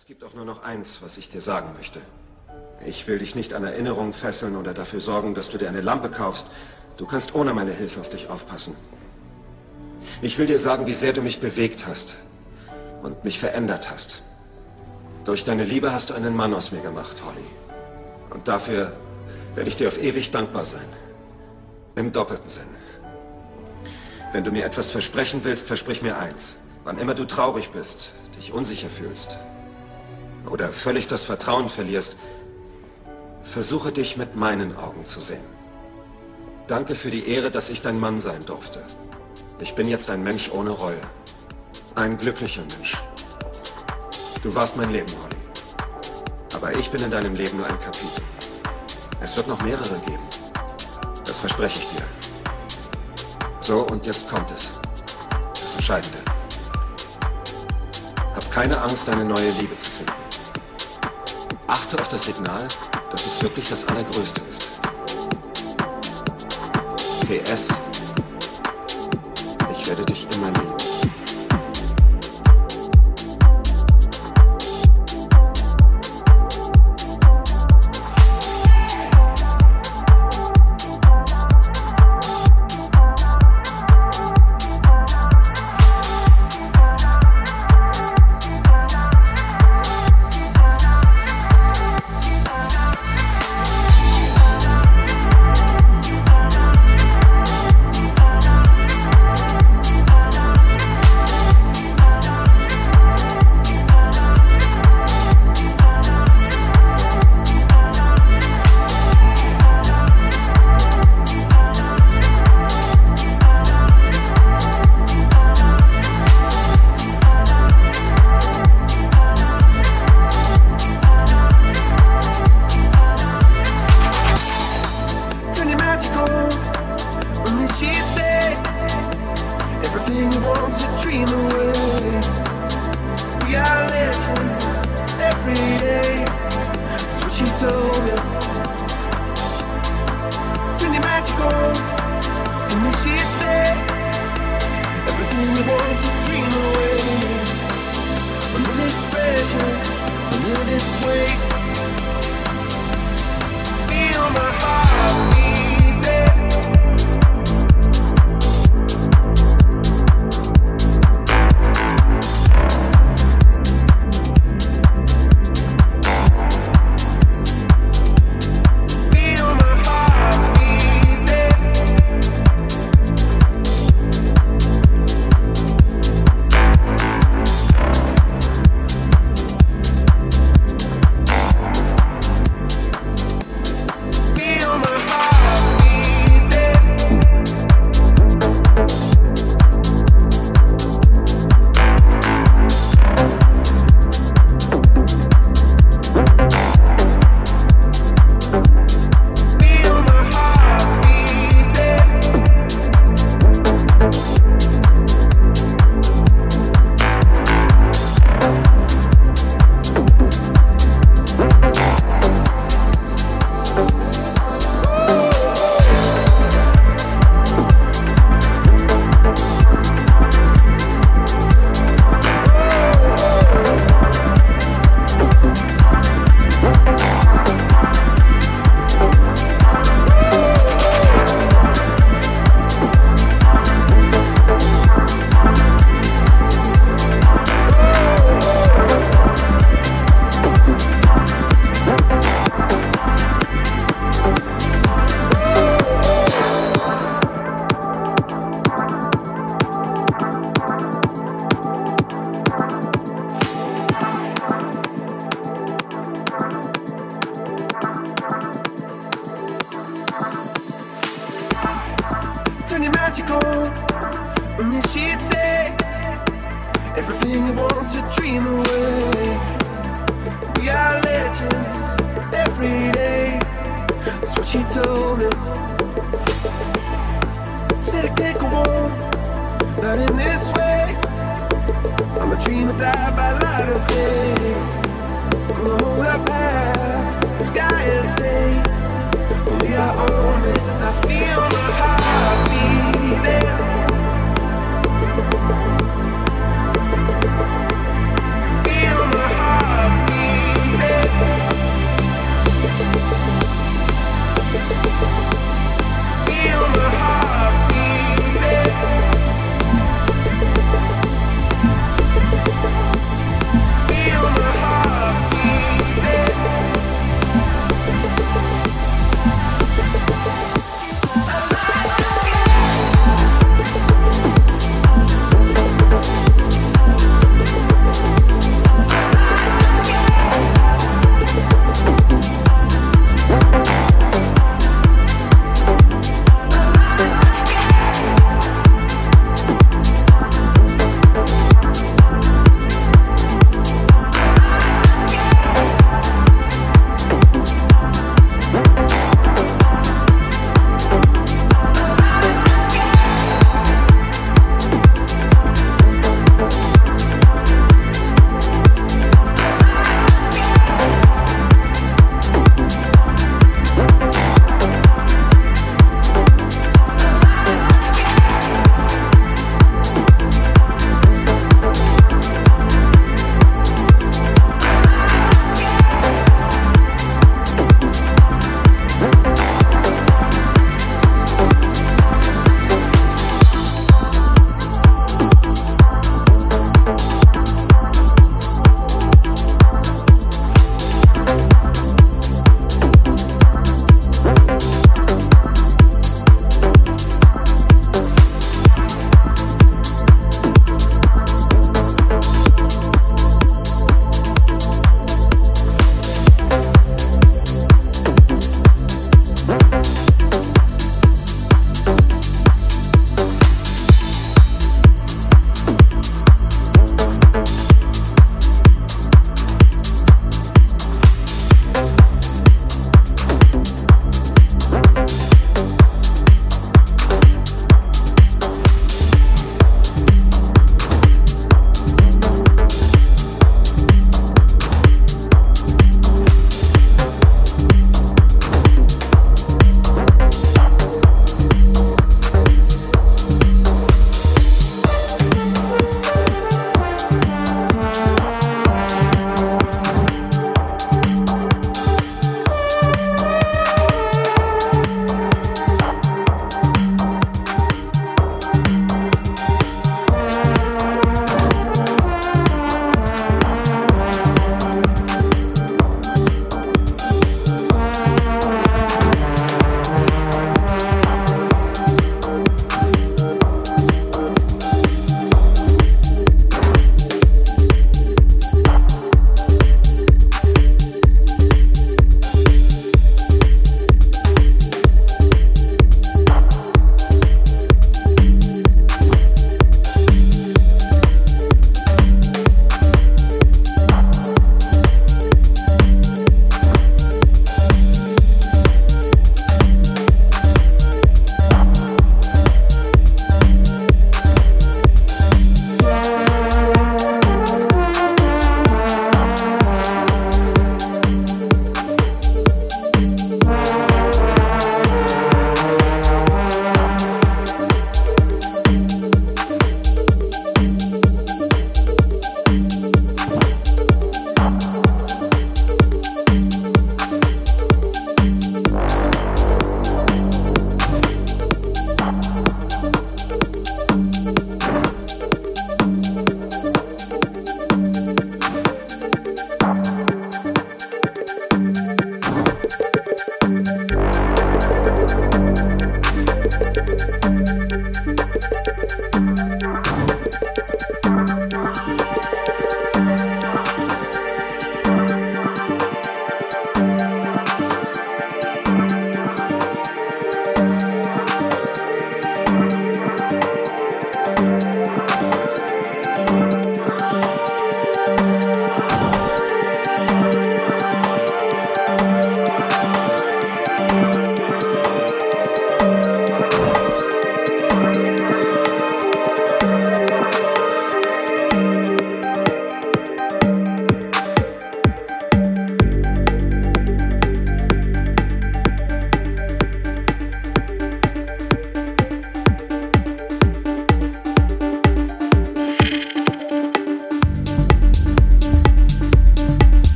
Es gibt auch nur noch eins, was ich dir sagen möchte. Ich will dich nicht an Erinnerungen fesseln oder dafür sorgen, dass du dir eine Lampe kaufst. Du kannst ohne meine Hilfe auf dich aufpassen. Ich will dir sagen, wie sehr du mich bewegt hast und mich verändert hast. Durch deine Liebe hast du einen Mann aus mir gemacht, Holly. Und dafür werde ich dir auf ewig dankbar sein. Im doppelten Sinn. Wenn du mir etwas versprechen willst, versprich mir eins. Wann immer du traurig bist, dich unsicher fühlst oder völlig das Vertrauen verlierst, versuche dich mit meinen Augen zu sehen. Danke für die Ehre, dass ich dein Mann sein durfte. Ich bin jetzt ein Mensch ohne Reue. Ein glücklicher Mensch. Du warst mein Leben, Holly. Aber ich bin in deinem Leben nur ein Kapitel. Es wird noch mehrere geben. Das verspreche ich dir. So, und jetzt kommt es. Das Entscheidende. Hab keine Angst, eine neue Liebe zu finden. Achte auf das Signal, dass es wirklich das Allergrößte ist. PS.